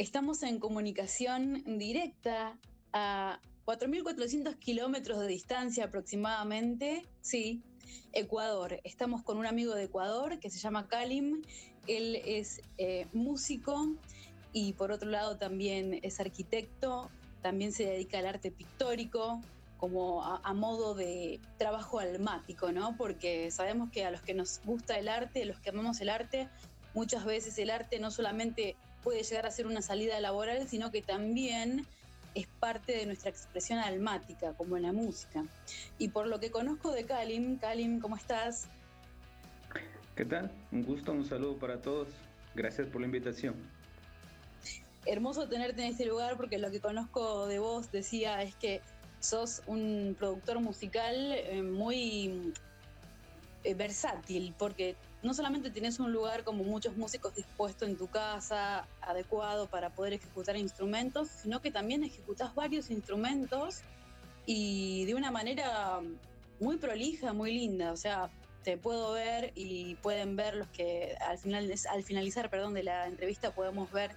Estamos en comunicación directa a 4.400 kilómetros de distancia aproximadamente, sí, Ecuador. Estamos con un amigo de Ecuador que se llama Kalim. Él es eh, músico y por otro lado también es arquitecto, también se dedica al arte pictórico como a, modo de trabajo almático, ¿no? Porque sabemos que a los que nos gusta el arte, los que amamos el arte, muchas veces el arte no solamente puede llegar a ser una salida laboral, sino que también es parte de nuestra expresión almática, como en la música. Y por lo que conozco de Kalim, Kalim, ¿cómo estás? ¿Qué tal? Un gusto, un saludo para todos. Gracias por la invitación. Hermoso tenerte en este lugar porque lo que conozco de vos, decía, es que sos un productor musical eh, muy eh, versátil, porque no solamente tienes un lugar como muchos músicos dispuesto en tu casa, adecuado para poder ejecutar instrumentos, sino que también ejecutas varios instrumentos y de una manera muy prolija, muy linda. O sea, te puedo ver y pueden ver los que al, final, al finalizar perdón, de la entrevista podemos ver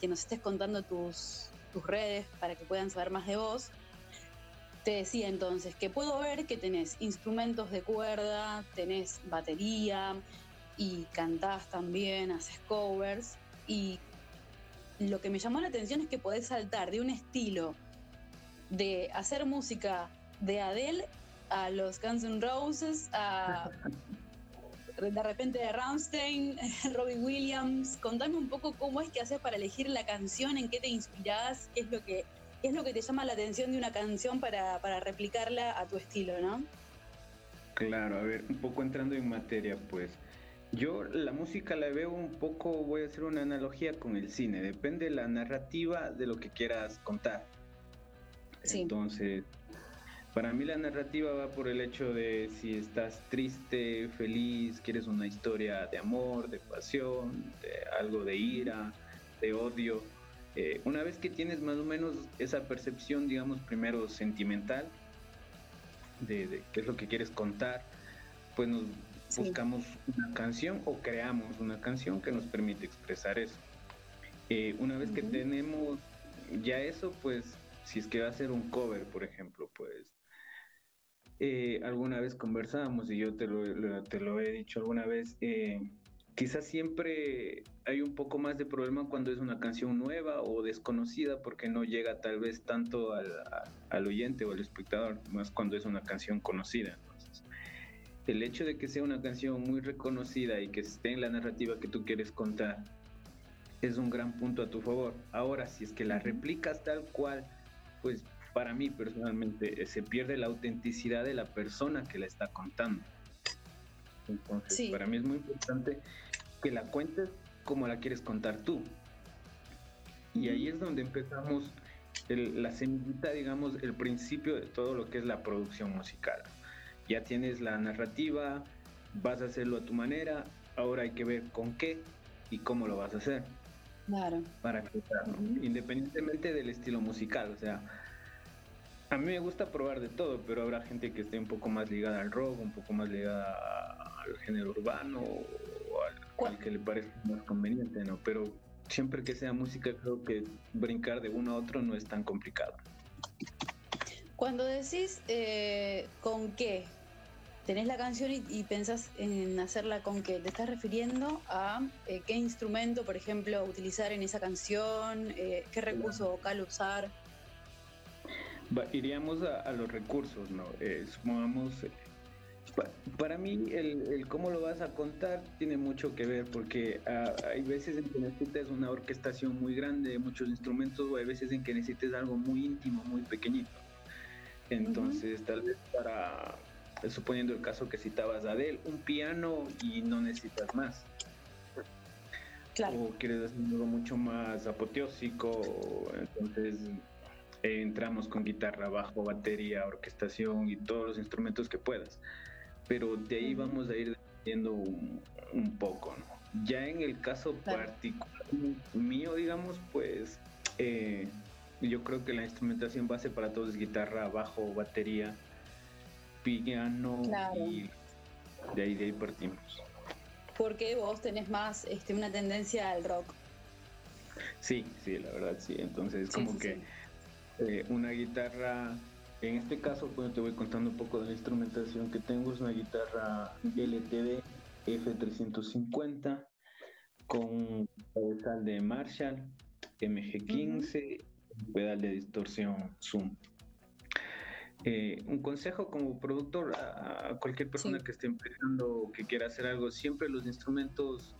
que nos estés contando tus, tus redes para que puedan saber más de vos. Te decía entonces que puedo ver que tenés instrumentos de cuerda, tenés batería y cantás también, haces covers y lo que me llamó la atención es que podés saltar de un estilo de hacer música de Adele a los Guns N' Roses, a de repente de Rammstein, Robbie Williams. Contame un poco cómo es que haces para elegir la canción, en qué te inspirás, qué es lo que ¿Qué es lo que te llama la atención de una canción para, replicarla a tu estilo, no? Claro, a ver, un poco entrando en materia, pues. Yo la música la veo un poco, voy a hacer una analogía con el cine, depende de la narrativa de lo que quieras contar. Sí. Entonces, para mí la narrativa va por el hecho de si estás triste, feliz, quieres una historia de amor, de pasión, de algo de ira, de odio eh, una vez que tienes más o menos esa percepción, digamos, primero sentimental, de, qué es lo que quieres contar, pues nos buscamos una canción o creamos una canción que nos permite expresar eso. Eh, una vez que tenemos ya eso, pues si es que va a ser un cover, por ejemplo, pues eh, alguna vez conversábamos y yo te lo, te lo he dicho alguna vez, Quizás siempre hay un poco más de problema cuando es una canción nueva o desconocida porque no llega tal vez tanto al, oyente o al espectador, más cuando es una canción conocida. El hecho de que sea una canción muy reconocida y que esté en la narrativa que tú quieres contar es un gran punto a tu favor. Ahora, si es que la replicas tal cual, pues para mí personalmente se pierde la autenticidad de la persona que la está contando. Entonces, para mí es muy importante que la cuentes como la quieres contar tú. Y ahí es donde empezamos la semillita, digamos, el principio de todo lo que es la producción musical. Ya tienes la narrativa, vas a hacerlo a tu manera, ahora hay que ver con qué y cómo lo vas a hacer. Claro. Para que, independientemente del estilo musical, o sea, a mí me gusta probar de todo, pero habrá gente que esté un poco más ligada al rock, un poco más ligada al género urbano o al, que le parezca más conveniente, ¿no? Pero siempre que sea música, creo que brincar de uno a otro no es tan complicado. Cuando decís eh, con qué, tenés la canción y, pensás en hacerla con qué, ¿te estás refiriendo a eh, qué instrumento, por ejemplo, utilizar en esa canción? Eh, ¿Qué recurso vocal usar? iríamos a, los recursos, ¿no? Eh, supongamos, para mí el, cómo lo vas a contar tiene mucho que ver porque ah, hay veces en que necesitas una orquestación muy grande, muchos instrumentos, o hay veces en que necesites algo muy íntimo, muy pequeñito. Entonces, tal vez para, suponiendo el caso que citabas Adele, un piano y no necesitas más. Claro. O quieres hacer algo mucho más apoteósico, entonces entramos con guitarra, bajo, batería, orquestación y todos los instrumentos que puedas. Pero de ahí vamos a ir viendo un, poco, Ya en el caso particular mío, digamos, pues eh, yo creo que la instrumentación base para todos es guitarra, bajo, batería, piano y de ahí, de ahí partimos. Porque vos tenés más este, una tendencia al rock. Sí, sí, la verdad sí. Entonces, como que eh, una guitarra, en este caso, pues te voy contando un poco de la instrumentación que tengo. Es una guitarra LTD F350 con pedal de Marshall, MG15, pedal de distorsión Zoom. Eh, un consejo como productor a, cualquier persona que esté empezando o que quiera hacer algo, siempre los instrumentos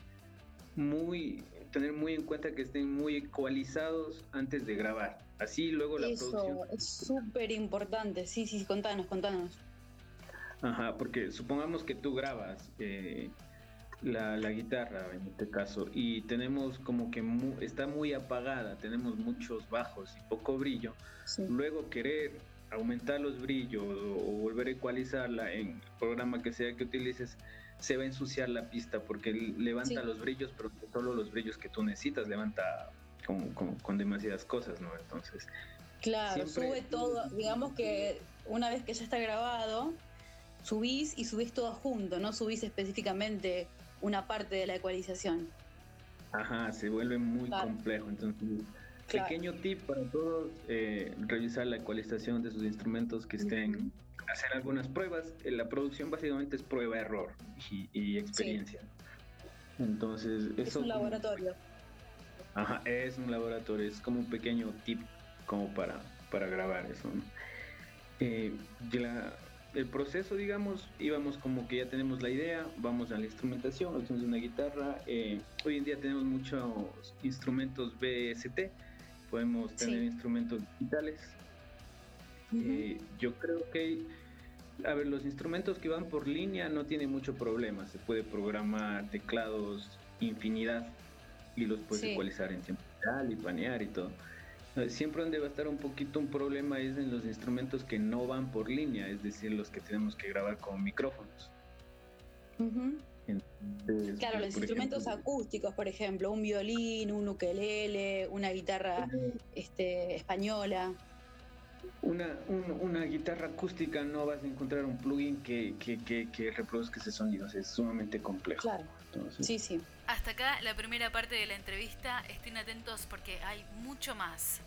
muy, tener muy en cuenta que estén muy ecualizados antes de grabar. Así luego la Eso es súper importante, sí, sí, contanos, contanos. Ajá, porque supongamos que tú grabas eh, la, guitarra en este caso y tenemos como que está muy apagada, tenemos muchos bajos y poco brillo. Luego querer aumentar los brillos o volver a ecualizarla en el programa que sea que utilices, se va a ensuciar la pista porque levanta los brillos, pero solo los brillos que tú necesitas, levanta con, demasiadas cosas, ¿no? Entonces... Claro, sube todo, digamos que una vez que ya está grabado, subís y subís todo junto, no subís específicamente una parte de la ecualización. Ajá, se vuelve muy complejo, entonces Pequeño tip para todos, eh, revisar la ecualización de sus instrumentos que estén, hacer algunas pruebas. Eh, la producción básicamente es prueba-error y, experiencia. Entonces, eso... Es un laboratorio. Ajá, es un laboratorio, es como un pequeño tip como para, para grabar eso. Eh, el proceso, digamos, íbamos como que ya tenemos la idea, vamos a la instrumentación, obtenemos una guitarra. hoy en día tenemos muchos instrumentos BST, podemos tener instrumentos digitales. Eh, yo creo que, a ver, los instrumentos que van por línea no tienen mucho problema, se puede programar teclados infinidad y los puedes ecualizar en tiempo real y panear y todo. Eh, siempre donde va a estar un poquito un problema es en los instrumentos que no van por línea, es decir, los que tenemos que grabar con micrófonos claro, los instrumentos acústicos, por ejemplo, un violín, un ukelele, una guitarra este, española. Una, una guitarra acústica no vas a encontrar un plugin que, que, reproduzca ese sonido, es sumamente complejo. Claro. sí, sí. Hasta acá la primera parte de la entrevista. Estén atentos porque hay mucho más.